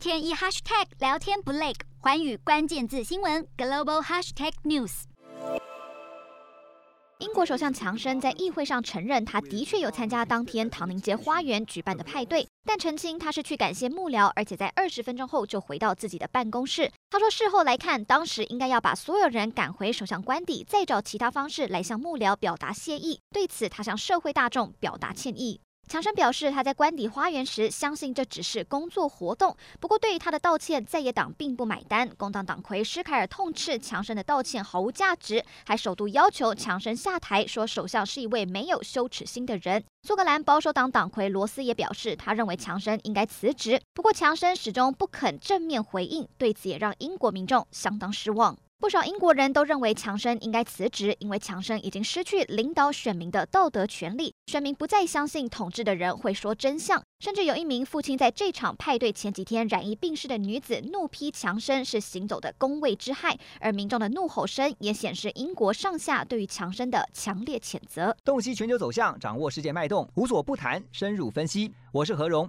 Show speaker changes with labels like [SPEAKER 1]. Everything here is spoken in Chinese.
[SPEAKER 1] 天一 hashtag 聊天不累，寰宇关键字新闻 global hashtag news。
[SPEAKER 2] 英国首相强生在议会上承认，他的确有参加当天唐宁街花园举办的派对，但澄清他是去感谢幕僚，而且在二十分钟后就回到自己的办公室。他说，事后来看，当时应该要把所有人赶回首相官邸，再找其他方式来向幕僚表达谢意。对此，他向社会大众表达歉意。强生表示，他在官邸花园时相信这只是工作活动。不过，对于他的道歉，在野党并不买单。工党党魁施凯尔痛斥强生的道歉毫无价值，还首度要求强生下台，说首相是一位没有羞耻心的人。苏格兰保守党党魁罗斯也表示，他认为强生应该辞职。不过，强生始终不肯正面回应，对此也让英国民众相当失望。不少英国人都认为强生应该辞职，因为强生已经失去领导选民的道德权利，选民不再相信统治的人会说真相。甚至有一名父亲在这场派对前几天染疫病逝的女子怒批强生是行走的公卫之害，而民众的怒吼声也显示英国上下对于强生的强烈谴责。
[SPEAKER 3] 洞悉全球走向，掌握世界脉动，无所不谈，深入分析。我是何荣。